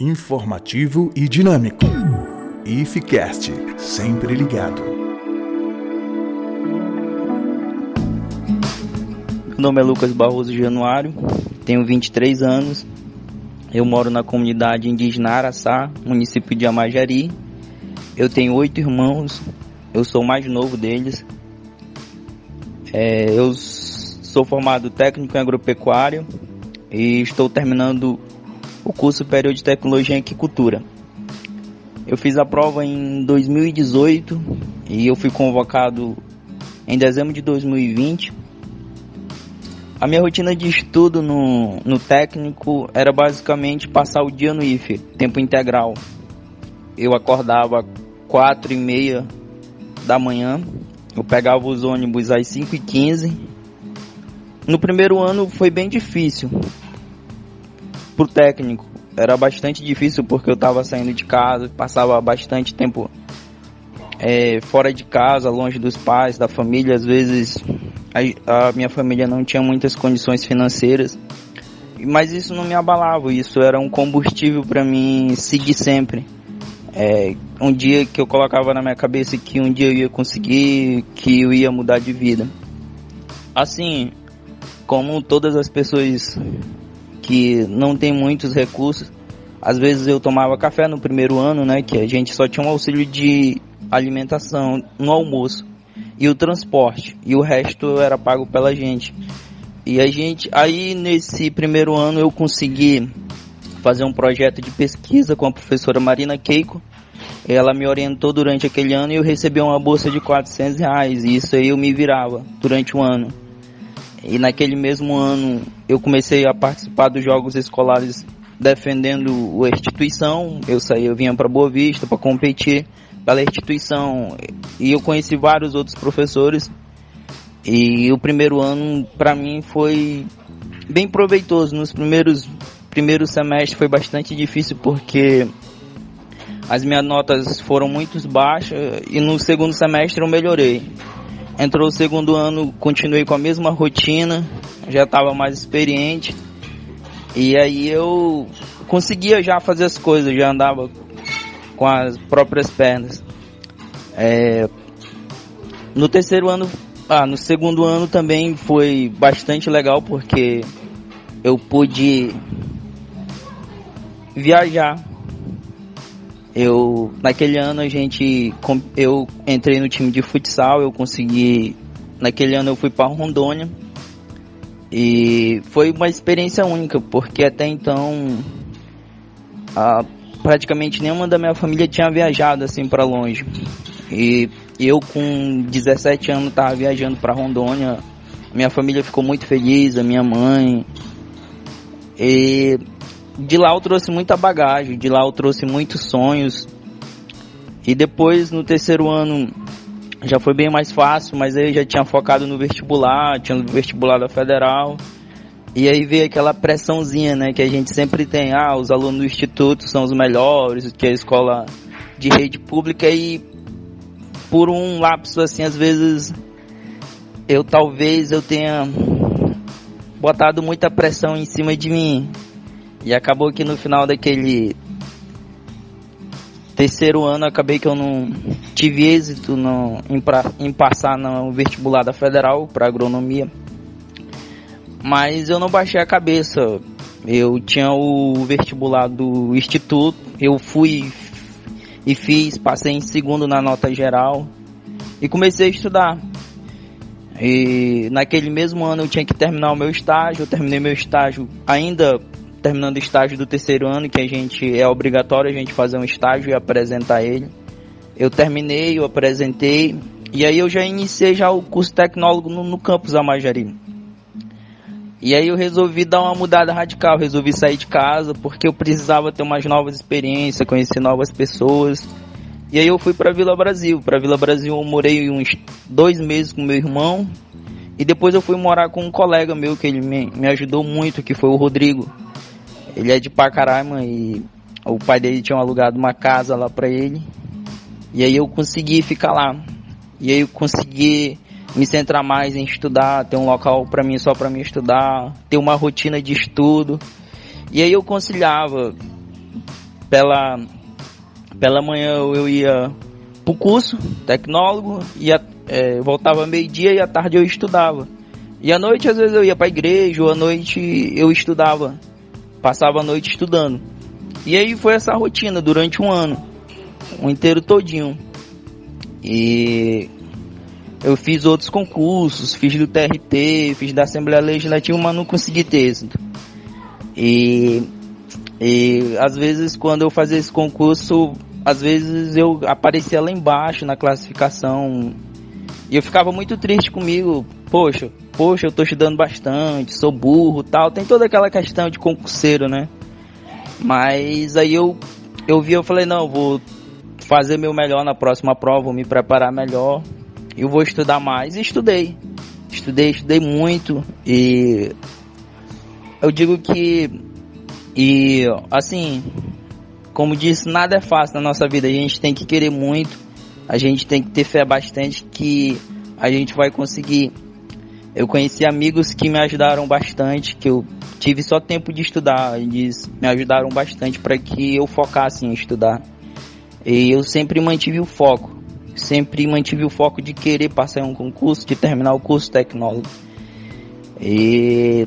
informativo e dinâmico. IFCast, sempre ligado. Meu nome é Lucas Barroso Januário, tenho 23 anos. Eu moro na comunidade indígena Araçá, município de Amajari. Eu tenho oito irmãos, eu sou o mais novo deles. É, eu sou formado técnico em agropecuária e estou terminando o curso superior de tecnologia em aquicultura. Eu fiz a prova em 2018 e eu fui convocado em dezembro de 2020. A minha rotina de estudo no, no técnico era basicamente passar o dia no IFE, tempo integral. Eu acordava quatro e meia da manhã, eu pegava os ônibus às 5 e 15 No primeiro ano foi bem difícil, pro técnico. Era bastante difícil porque eu estava saindo de casa, passava bastante tempo é, fora de casa, longe dos pais, da família. Às vezes a, a minha família não tinha muitas condições financeiras, mas isso não me abalava. Isso era um combustível para mim seguir sempre. É, um dia que eu colocava na minha cabeça que um dia eu ia conseguir, que eu ia mudar de vida. Assim, como todas as pessoas que não tem muitos recursos. Às vezes eu tomava café no primeiro ano, né, que a gente só tinha um auxílio de alimentação no almoço e o transporte e o resto era pago pela gente. E a gente, aí nesse primeiro ano eu consegui fazer um projeto de pesquisa com a professora Marina Keiko. Ela me orientou durante aquele ano e eu recebi uma bolsa de 400 reais. E isso aí eu me virava durante o ano. E naquele mesmo ano eu comecei a participar dos jogos escolares defendendo a instituição. Eu saí, eu vinha para Boa Vista para competir pela instituição e eu conheci vários outros professores. E o primeiro ano para mim foi bem proveitoso. Nos primeiros primeiros semestres foi bastante difícil porque as minhas notas foram muito baixas e no segundo semestre eu melhorei. Entrou o segundo ano, continuei com a mesma rotina, já estava mais experiente. E aí eu conseguia já fazer as coisas, já andava com as próprias pernas. É, no terceiro ano, ah, no segundo ano também foi bastante legal porque eu pude viajar eu naquele ano a gente eu entrei no time de futsal, eu consegui naquele ano eu fui para Rondônia. E foi uma experiência única porque até então a, praticamente nenhuma da minha família tinha viajado assim para longe. E eu com 17 anos estava viajando para Rondônia. Minha família ficou muito feliz a minha mãe. E de lá eu trouxe muita bagagem, de lá eu trouxe muitos sonhos. E depois no terceiro ano já foi bem mais fácil, mas aí já tinha focado no vestibular, tinha vestibular da federal. E aí veio aquela pressãozinha, né, que a gente sempre tem, ah, os alunos do instituto são os melhores, que é a escola de rede pública e por um lapso assim, às vezes eu talvez eu tenha botado muita pressão em cima de mim e acabou que no final daquele terceiro ano acabei que eu não tive êxito no, em, pra, em passar no vestibular da federal para agronomia. Mas eu não baixei a cabeça. Eu tinha o vestibular do instituto, eu fui e fiz, passei em segundo na nota geral e comecei a estudar. E naquele mesmo ano eu tinha que terminar o meu estágio, eu terminei meu estágio ainda terminando o estágio do terceiro ano, que a gente é obrigatório a gente fazer um estágio e apresentar ele. Eu terminei, eu apresentei, e aí eu já iniciei já o curso tecnólogo no, no campus Amajari. E aí eu resolvi dar uma mudada radical, resolvi sair de casa porque eu precisava ter umas novas experiências, conhecer novas pessoas. E aí eu fui para Vila Brasil. Para Vila Brasil eu morei uns dois meses com meu irmão e depois eu fui morar com um colega meu que ele me, me ajudou muito, que foi o Rodrigo. Ele é de Pacaraima e o pai dele tinha alugado uma casa lá para ele. E aí eu consegui ficar lá. E aí eu consegui me centrar mais em estudar, ter um local para mim só para mim estudar, ter uma rotina de estudo. E aí eu conciliava pela, pela manhã eu ia pro curso, tecnólogo, ia, é, voltava meio-dia e à tarde eu estudava. E à noite às vezes eu ia pra igreja, ou à noite eu estudava. Passava a noite estudando. E aí foi essa rotina durante um ano. Um inteiro todinho. E eu fiz outros concursos, fiz do TRT, fiz da Assembleia Legislativa, mas não consegui ter êxito. E, e às vezes quando eu fazia esse concurso, às vezes eu aparecia lá embaixo na classificação e eu ficava muito triste comigo. Poxa, poxa, eu tô estudando bastante, sou burro, tal. Tem toda aquela questão de concurseiro, né? Mas aí eu eu vi, eu falei, não, vou fazer meu melhor na próxima prova, vou me preparar melhor eu vou estudar mais. E estudei. Estudei, estudei muito. E eu digo que. E assim, como disse, nada é fácil na nossa vida. A gente tem que querer muito. A gente tem que ter fé bastante que a gente vai conseguir. Eu conheci amigos que me ajudaram bastante, que eu tive só tempo de estudar, eles me ajudaram bastante para que eu focasse em estudar. E eu sempre mantive o foco sempre mantive o foco de querer passar em um concurso, de terminar o curso tecnólogo. E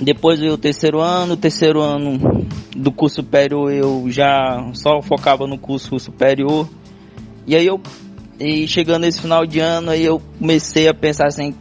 depois veio o terceiro ano, terceiro ano do curso superior eu já só focava no curso superior. E aí eu e chegando esse final de ano aí eu comecei a pensar assim,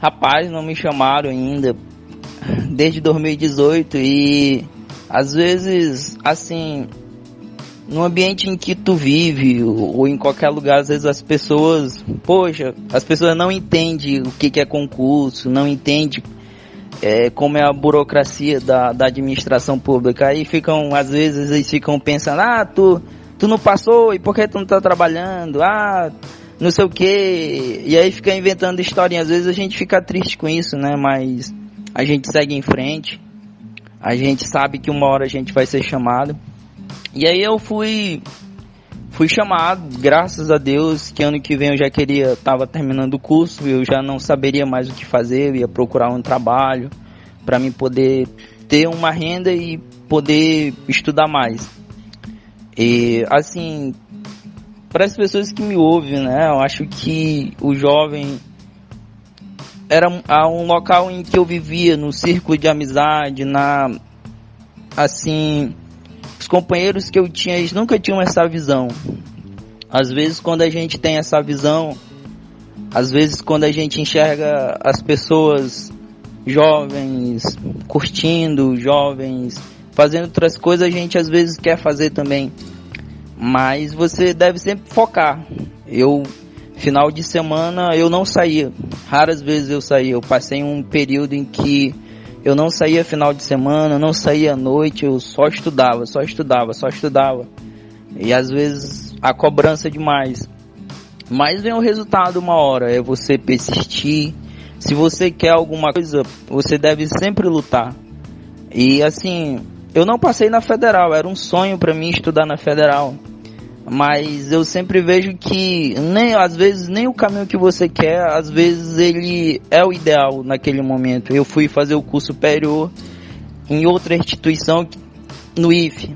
rapaz, não me chamaram ainda desde 2018 e às vezes assim no ambiente em que tu vive ou, em qualquer lugar, às vezes as pessoas, poxa, as pessoas não entendem o que, que é concurso, não entendem é, como é a burocracia da, da administração pública. Aí ficam, às vezes, eles ficam pensando, ah, tu, tu não passou e por que tu não tá trabalhando? Ah, não sei o que. E aí fica inventando historinha. Às vezes a gente fica triste com isso, né? Mas a gente segue em frente. A gente sabe que uma hora a gente vai ser chamado. E aí eu fui fui chamado, graças a Deus, que ano que vem eu já queria, estava terminando o curso, eu já não saberia mais o que fazer, eu ia procurar um trabalho para mim poder ter uma renda e poder estudar mais. E assim, para as pessoas que me ouvem, né, eu acho que o jovem era um local em que eu vivia, no círculo de amizade, na assim, os companheiros que eu tinha, eles nunca tinham essa visão. Às vezes, quando a gente tem essa visão, às vezes, quando a gente enxerga as pessoas jovens curtindo, jovens fazendo outras coisas, a gente às vezes quer fazer também. Mas você deve sempre focar. Eu, final de semana, eu não saía. Raras vezes eu saía. Eu passei um período em que eu não saía final de semana, não saía à noite, eu só estudava, só estudava, só estudava. E às vezes a cobrança é demais. Mas vem o resultado uma hora, é você persistir. Se você quer alguma coisa, você deve sempre lutar. E assim, eu não passei na federal, era um sonho para mim estudar na federal mas eu sempre vejo que nem às vezes nem o caminho que você quer, às vezes ele é o ideal naquele momento. Eu fui fazer o curso superior em outra instituição no IFE.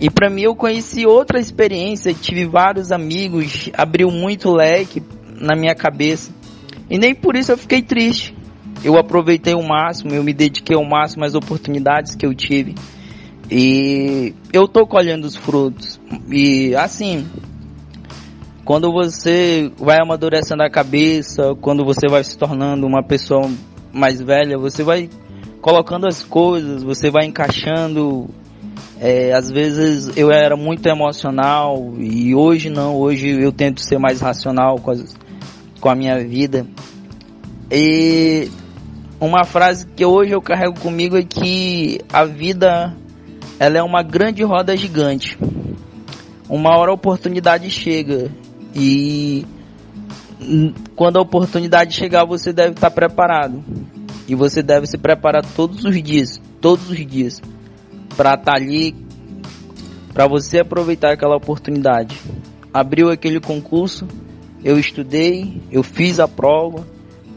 E para mim eu conheci outra experiência, tive vários amigos, abriu muito leque na minha cabeça. E nem por isso eu fiquei triste. Eu aproveitei o máximo, eu me dediquei ao máximo às oportunidades que eu tive. E eu tô colhendo os frutos. E assim, quando você vai amadurecendo a cabeça, quando você vai se tornando uma pessoa mais velha, você vai colocando as coisas, você vai encaixando. É, às vezes eu era muito emocional e hoje não, hoje eu tento ser mais racional com, as, com a minha vida. E uma frase que hoje eu carrego comigo é que a vida ela é uma grande roda gigante. Uma hora a oportunidade chega e quando a oportunidade chegar você deve estar preparado e você deve se preparar todos os dias, todos os dias para estar ali para você aproveitar aquela oportunidade. Abriu aquele concurso, eu estudei, eu fiz a prova,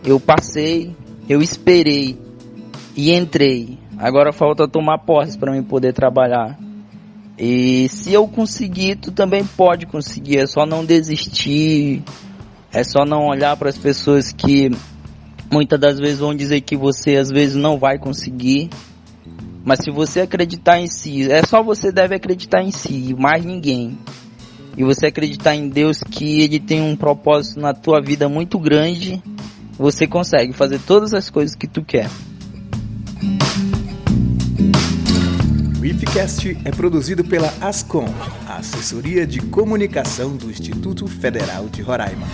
eu passei, eu esperei e entrei. Agora falta tomar posse para mim poder trabalhar. E se eu conseguir, tu também pode conseguir. É só não desistir. É só não olhar para as pessoas que muitas das vezes vão dizer que você às vezes não vai conseguir. Mas se você acreditar em si, é só você deve acreditar em si, mais ninguém. E você acreditar em Deus que ele tem um propósito na tua vida muito grande, você consegue fazer todas as coisas que tu quer. O IFCast é produzido pela Ascom, a Assessoria de Comunicação do Instituto Federal de Roraima.